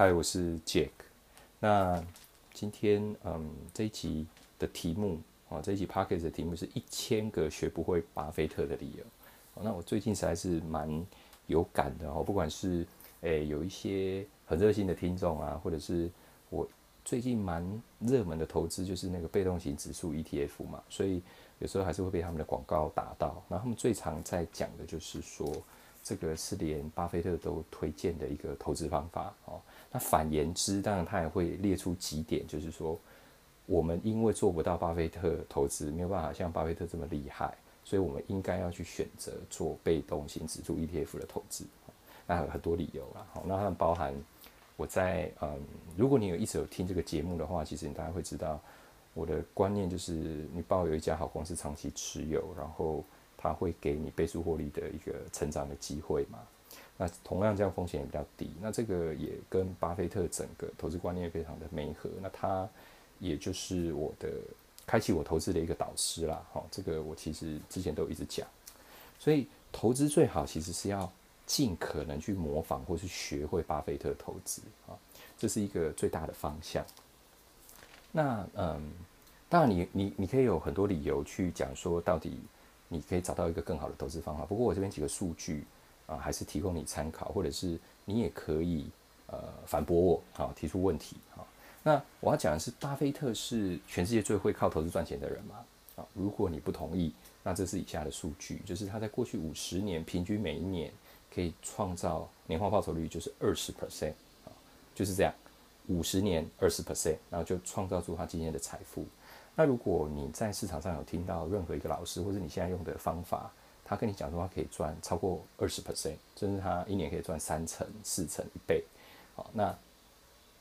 嗨，我是 Jack。那今天嗯这一集的题目啊，这一集 p o c k e t 的题目是一千个学不会巴菲特的理由。那我最近实在是蛮有感的哦，不管是诶有一些很热心的听众啊，或者是我最近蛮热门的投资就是那个被动型指数 ETF 嘛，所以有时候还是会被他们的广告打到。那他们最常在讲的就是说。这个是连巴菲特都推荐的一个投资方法哦。那反言之，当然他也会列出几点，就是说，我们因为做不到巴菲特投资，没有办法像巴菲特这么厉害，所以我们应该要去选择做被动型指数 ETF 的投资。那有很多理由啦。好，那它包含我在嗯，如果你有一直有听这个节目的话，其实你大概会知道我的观念就是，你抱有一家好公司长期持有，然后。它会给你倍数获利的一个成长的机会嘛？那同样这样风险也比较低。那这个也跟巴菲特整个投资观念非常的美合。那他也就是我的开启我投资的一个导师啦。好，这个我其实之前都一直讲。所以投资最好其实是要尽可能去模仿或是学会巴菲特投资啊，这是一个最大的方向。那嗯，当然你你你可以有很多理由去讲说到底。你可以找到一个更好的投资方法。不过我这边几个数据啊，还是提供你参考，或者是你也可以呃反驳我，好提出问题啊。那我要讲的是，巴菲特是全世界最会靠投资赚钱的人吗？啊，如果你不同意，那这是以下的数据，就是他在过去五十年平均每一年可以创造年化报酬率就是二十 percent 啊，就是这样，五十年二十 percent，然后就创造出他今天的财富。那如果你在市场上有听到任何一个老师，或者你现在用的方法，他跟你讲说他可以赚超过二十 percent，甚至他一年可以赚三成、四成、一倍，好，那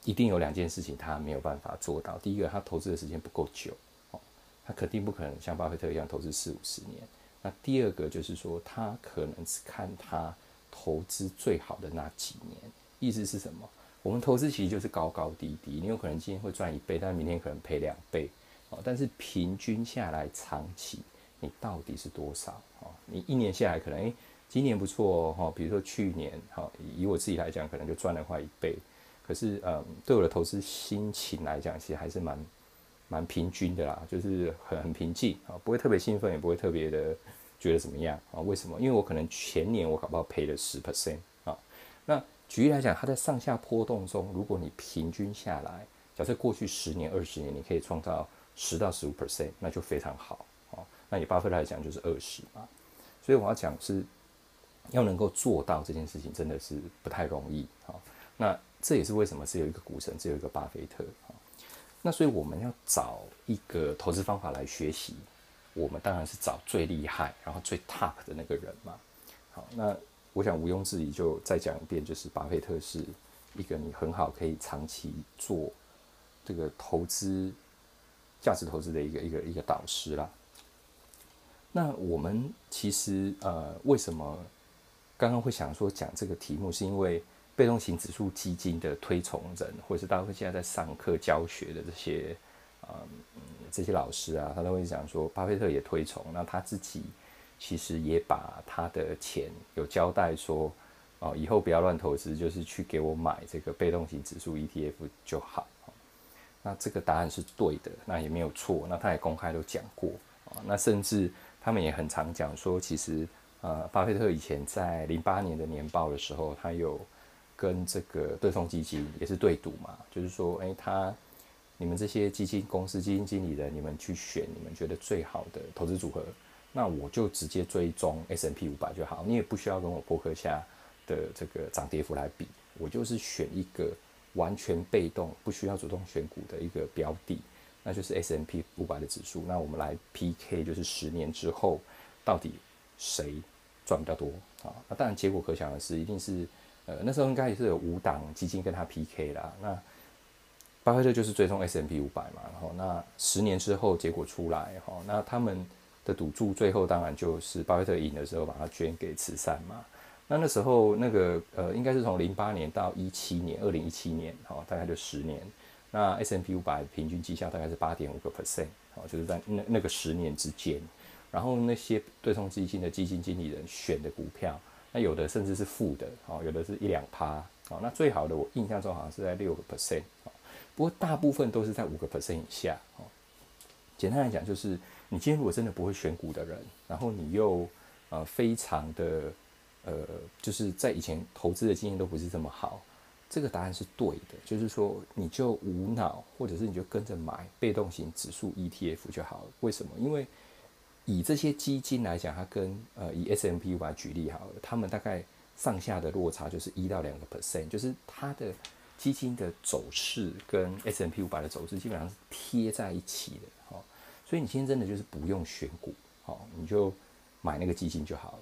一定有两件事情他没有办法做到。第一个，他投资的时间不够久，哦，他肯定不可能像巴菲特一样投资四五十年。那第二个就是说，他可能只看他投资最好的那几年。意思是什么？我们投资其实就是高高低低，你有可能今天会赚一倍，但明天可能赔两倍。哦，但是平均下来，长期你到底是多少？哦，你一年下来可能，诶，今年不错哦，比如说去年，好，以我自己来讲，可能就赚了快一倍。可是，嗯，对我的投资心情来讲，其实还是蛮蛮平均的啦，就是很很平静啊，不会特别兴奋，也不会特别的觉得怎么样啊？为什么？因为我可能前年我搞不好赔了十 percent 啊。那举例来讲，它在上下波动中，如果你平均下来，假设过去十年、二十年，你可以创造。十到十五 percent，那就非常好哦。那以巴菲特来讲，就是二十嘛。所以我要讲是，要能够做到这件事情，真的是不太容易啊。那这也是为什么只有一个股神，只有一个巴菲特啊。那所以我们要找一个投资方法来学习，我们当然是找最厉害，然后最 top 的那个人嘛。好，那我想毋庸置疑，就再讲一遍，就是巴菲特是一个你很好可以长期做这个投资。价值投资的一个一个一个导师啦。那我们其实呃，为什么刚刚会想说讲这个题目，是因为被动型指数基金的推崇人，或者是大家现在在上课教学的这些嗯这些老师啊，他都会讲说，巴菲特也推崇，那他自己其实也把他的钱有交代说，哦，以后不要乱投资，就是去给我买这个被动型指数 ETF 就好。那这个答案是对的，那也没有错。那他也公开都讲过啊。那甚至他们也很常讲说，其实呃，巴菲特以前在零八年的年报的时候，他有跟这个对冲基金也是对赌嘛，就是说，诶，他你们这些基金公司基金经理人，你们去选你们觉得最好的投资组合，那我就直接追踪 S N P 五百就好，你也不需要跟我博客下的这个涨跌幅来比，我就是选一个。完全被动，不需要主动选股的一个标的，那就是 S M P 五百的指数。那我们来 P K，就是十年之后到底谁赚比较多啊？那当然结果可想而知，一定是呃那时候应该也是有五档基金跟他 P K 啦。那巴菲特就是追踪 S M P 五百嘛，然后那十年之后结果出来哈，那他们的赌注最后当然就是巴菲特赢的时候把它捐给慈善嘛。那那时候那个呃，应该是从零八年到一七年，二零一七年，好，大概就十年。那 S M P 五百平均绩效大概是八点五个 percent，好，就是在那那个十年之间。然后那些对冲基金的基金经理人选的股票，那有的甚至是负的，哦，有的是一两趴，哦，那最好的我印象中好像是在六个 percent 哦，不过大部分都是在五个 percent 以下哦。简单来讲，就是你今天如果真的不会选股的人，然后你又呃非常的呃就是在以前投资的经验都不是这么好，这个答案是对的，就是说你就无脑，或者是你就跟着买被动型指数 ETF 就好了。为什么？因为以这些基金来讲，它跟呃以 S M P 五百举例好了，他们大概。上下的落差就是一到两个 percent，就是它的基金的走势跟 S M P 五百的走势基本上是贴在一起的，哦，所以你今天真的就是不用选股，哦，你就买那个基金就好了。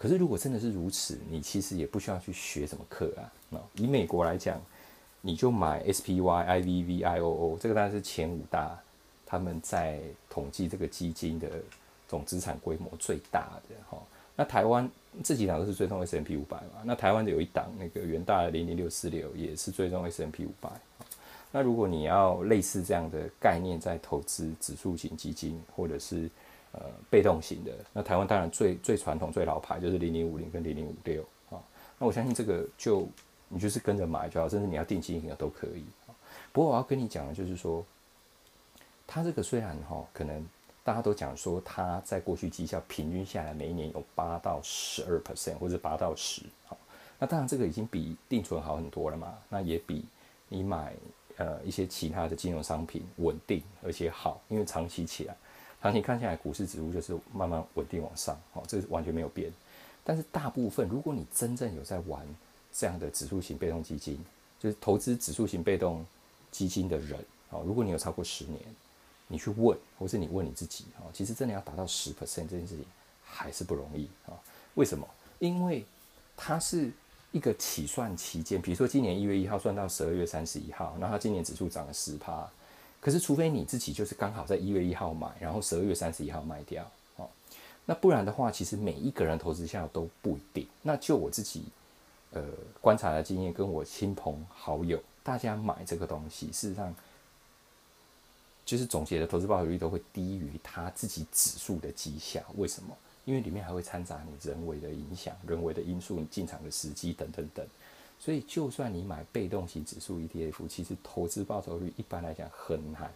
可是如果真的是如此，你其实也不需要去学什么课啊。那以美国来讲，你就买 S P Y I V V I O O，这个当然是前五大，他们在统计这个基金的总资产规模最大的，哈。那台湾。这几档都是追踪 S M P 五百嘛？那台湾的有一档那个元大的零零六四六也是追踪 S M P 五百。那如果你要类似这样的概念在投资指数型基金或者是呃被动型的，那台湾当然最最传统最老牌就是零零五零跟零零五六啊。那我相信这个就你就是跟着买就好，甚至你要定期型的都可以。不过我要跟你讲的就是说，它这个虽然哈可能。大家都讲说，它在过去绩效平均下来每一年有八到十二 percent，或者八到十。好，那当然这个已经比定存好很多了嘛。那也比你买呃一些其他的金融商品稳定而且好，因为长期起来，长期看下来股市指数就是慢慢稳定往上。好，这是完全没有变。但是大部分，如果你真正有在玩这样的指数型被动基金，就是投资指数型被动基金的人，好，如果你有超过十年。你去问，或是你问你自己啊，其实真的要达到十 percent 这件事情还是不容易啊。为什么？因为它是一个起算期间，比如说今年一月一号算到十二月三十一号，那它今年指数涨了十趴，可是除非你自己就是刚好在一月一号买，然后十二月三十一号卖掉啊，那不然的话，其实每一个人投资下都不一定。那就我自己呃观察的经验，跟我亲朋好友大家买这个东西，事实上。就是总结的投资报酬率都会低于他自己指数的绩效，为什么？因为里面还会掺杂你人为的影响、人为的因素、你进场的时机等等等。所以，就算你买被动型指数 ETF，其实投资报酬率一般来讲很难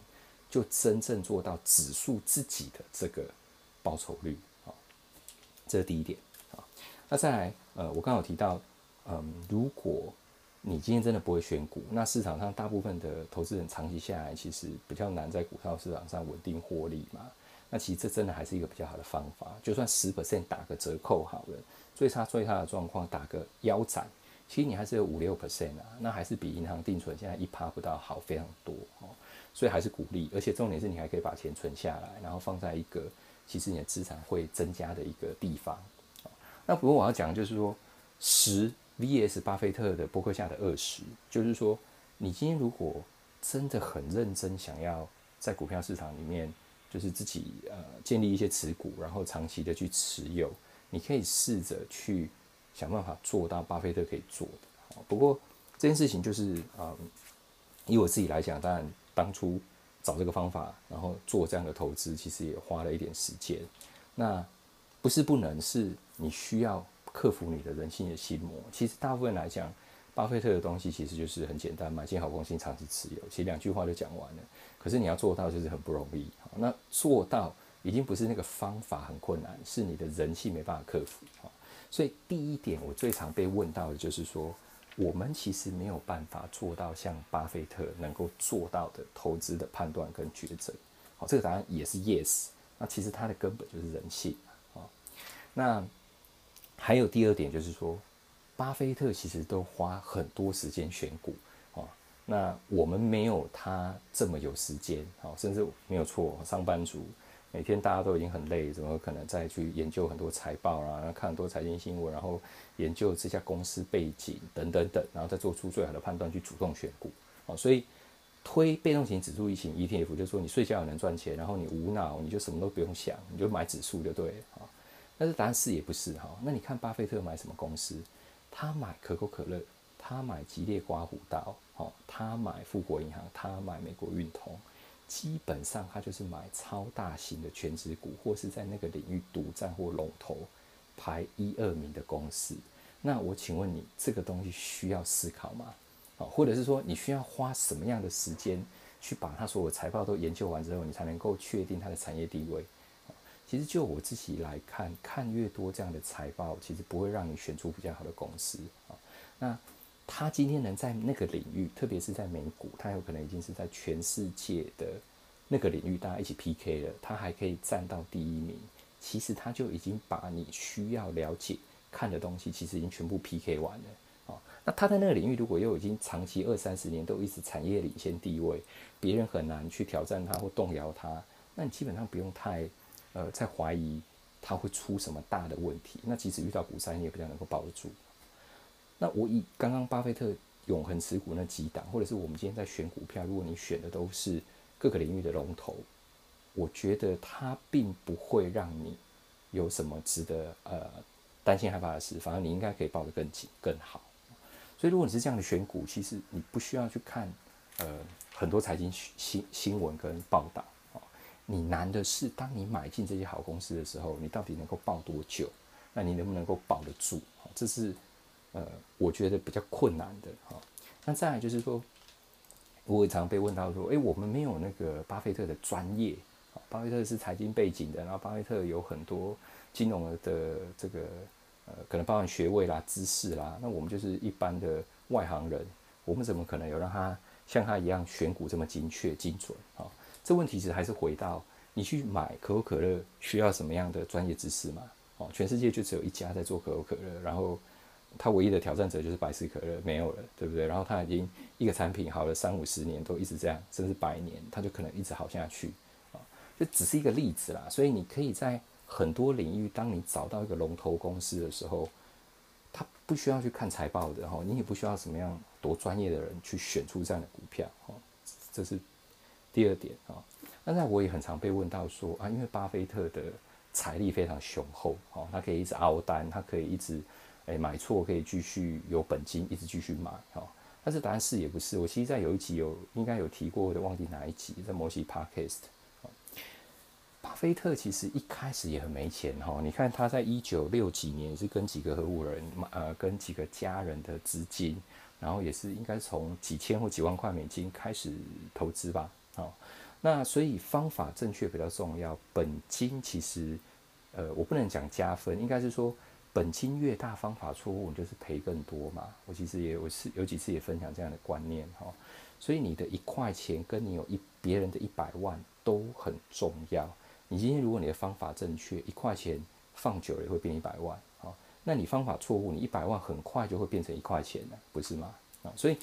就真正做到指数自己的这个报酬率啊。这是第一点啊。那再来，呃，我刚好提到，嗯，如果你今天真的不会选股，那市场上大部分的投资人长期下来，其实比较难在股票市场上稳定获利嘛。那其实这真的还是一个比较好的方法。就算十 percent 打个折扣好了，最差最差的状况打个腰斩，其实你还是有五六 percent 啊，那还是比银行定存现在一趴不到好非常多哦。所以还是鼓励，而且重点是你还可以把钱存下来，然后放在一个其实你的资产会增加的一个地方。那不过我要讲就是说十。V.S. 巴菲特的博客下的二十，就是说，你今天如果真的很认真想要在股票市场里面，就是自己呃建立一些持股，然后长期的去持有，你可以试着去想办法做到巴菲特可以做的。不过这件事情就是啊，以我自己来讲，当然当初找这个方法，然后做这样的投资，其实也花了一点时间。那不是不能，是你需要。克服你的人性的心魔，其实大部分来讲，巴菲特的东西其实就是很简单，买进好公司，长期持有，其实两句话就讲完了。可是你要做到，就是很不容易。那做到已经不是那个方法很困难，是你的人性没办法克服。所以第一点，我最常被问到的就是说，我们其实没有办法做到像巴菲特能够做到的投资的判断跟抉择。好，这个答案也是 yes。那其实它的根本就是人性啊。那还有第二点就是说，巴菲特其实都花很多时间选股啊，那我们没有他这么有时间啊，甚至没有错，上班族每天大家都已经很累，怎么可能再去研究很多财报啊，然后看很多财经新闻，然后研究这家公司背景等等等，然后再做出最好的判断去主动选股啊？所以推被动型指数型 ETF，就是说你睡觉也能赚钱，然后你无脑，你就什么都不用想，你就买指数就对了啊。但是答案是也不是哈，那你看巴菲特买什么公司？他买可口可乐，他买吉列刮胡刀，哦，他买富国银行，他买美国运通，基本上他就是买超大型的全职股，或是在那个领域独占或龙头排一二名的公司。那我请问你，这个东西需要思考吗？啊，或者是说你需要花什么样的时间去把它所有财报都研究完之后，你才能够确定它的产业地位？其实就我自己来看，看越多这样的财报，其实不会让你选出比较好的公司啊。那他今天能在那个领域，特别是在美股，他有可能已经是在全世界的那个领域大家一起 PK 了，他还可以站到第一名。其实他就已经把你需要了解。看的东西其实已经全部 PK 完了啊，那他在那个领域如果又已经长期二三十年都一直产业领先地位，别人很难去挑战他或动摇他，那你基本上不用太呃在怀疑他会出什么大的问题。那即使遇到股灾，你也比较能够保得住。那我以刚刚巴菲特永恒持股那几档，或者是我们今天在选股票，如果你选的都是各个领域的龙头，我觉得它并不会让你有什么值得呃。担心害怕的事，反而你应该可以抱得更紧更好。所以，如果你是这样的选股，其实你不需要去看呃很多财经新新闻跟报道啊。你难的是，当你买进这些好公司的时候，你到底能够抱多久？那你能不能够保得住？这是呃我觉得比较困难的哈。那再来就是说，我也常被问到说，诶，我们没有那个巴菲特的专业巴菲特是财经背景的，然后巴菲特有很多金融的这个。呃，可能包含学位啦、知识啦，那我们就是一般的外行人，我们怎么可能有让他像他一样选股这么精确、精准啊？这问题其实还是回到你去买可口可乐需要什么样的专业知识嘛？哦，全世界就只有一家在做可口可乐，然后他唯一的挑战者就是百事可乐没有了，对不对？然后他已经一个产品好了三五十年都一直这样，甚至百年，他就可能一直好下去啊，这只是一个例子啦，所以你可以在。很多领域，当你找到一个龙头公司的时候，他不需要去看财报的哈，你也不需要什么样多专业的人去选出这样的股票哈，这是第二点啊。那在我也很常被问到说啊，因为巴菲特的财力非常雄厚哦，他可以一直熬单，他可以一直诶买错可以继续有本金一直继续买哈。但是答案是也不是，我其实在有一集有应该有提过，我忘记哪一集，在摩西 Podcast。巴菲特其实一开始也很没钱哈，你看他在一九六几年是跟几个合伙人，呃，跟几个家人的资金，然后也是应该从几千或几万块美金开始投资吧，好，那所以方法正确比较重要，本金其实，呃，我不能讲加分，应该是说本金越大，方法错误，你就是赔更多嘛。我其实也有是有几次也分享这样的观念哈，所以你的一块钱跟你有一别人的一百万都很重要。你今天如果你的方法正确，一块钱放久了也会变一百万啊。那你方法错误，你一百万很快就会变成一块钱了，不是吗？啊，所以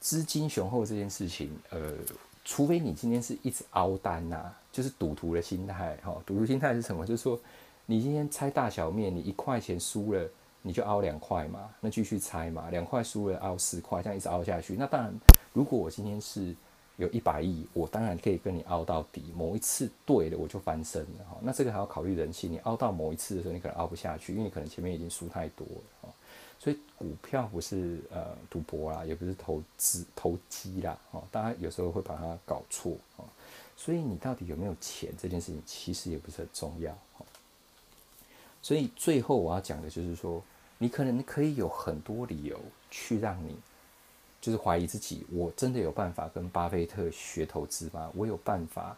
资金雄厚这件事情，呃，除非你今天是一直凹单呐，就是赌徒的心态哈。赌徒心态是什么？就是说你今天猜大小面，你一块钱输了，你就凹两块嘛，那继续猜嘛，两块输了凹四块，这样一直凹下去。那当然，如果我今天是有一百亿，我当然可以跟你凹到底。某一次对了，我就翻身了哈。那这个还要考虑人性。你凹到某一次的时候，你可能凹不下去，因为你可能前面已经输太多了哈。所以股票不是呃赌博啦，也不是投资投机啦哦。大家有时候会把它搞错啊。所以你到底有没有钱这件事情，其实也不是很重要哈。所以最后我要讲的就是说，你可能可以有很多理由去让你。就是怀疑自己，我真的有办法跟巴菲特学投资吗？我有办法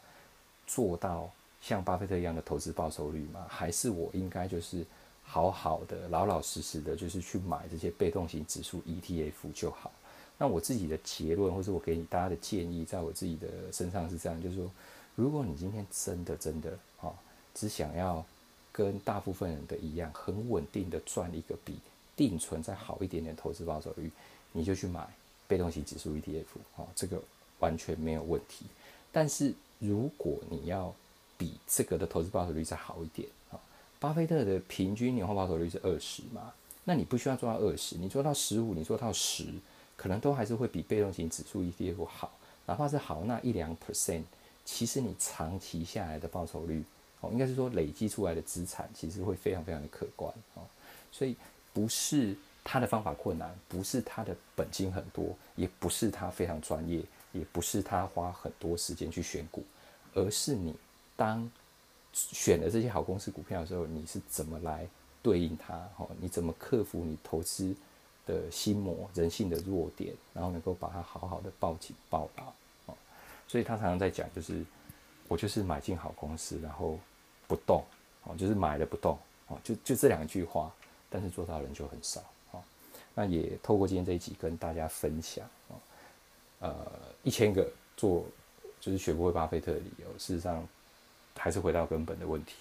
做到像巴菲特一样的投资报酬率吗？还是我应该就是好好的、老老实实的，就是去买这些被动型指数 ETF 就好？那我自己的结论，或者我给你大家的建议，在我自己的身上是这样，就是说，如果你今天真的真的啊，只想要跟大部分人的一样，很稳定的赚一个比定存再好一点点投资报酬率，你就去买。被动型指数 ETF，哦，这个完全没有问题。但是如果你要比这个的投资报酬率再好一点，啊，巴菲特的平均年化报酬率是二十嘛？那你不需要做到二十，你做到十五，你做到十，可能都还是会比被动型指数 ETF 好。哪怕是好那一两 percent，其实你长期下来的报酬率，哦，应该是说累积出来的资产，其实会非常非常的可观，哦，所以不是。他的方法困难，不是他的本金很多，也不是他非常专业，也不是他花很多时间去选股，而是你当选了这些好公司股票的时候，你是怎么来对应它？哦，你怎么克服你投资的心魔、人性的弱点，然后能够把它好好的抱紧、抱牢？哦，所以他常常在讲，就是我就是买进好公司，然后不动，哦，就是买了不动，哦，就就这两句话，但是做到的人就很少，哦，那也透过今天这一集跟大家分享，哦，呃，一千个做就是学不会巴菲特的理由，事实上还是回到根本的问题。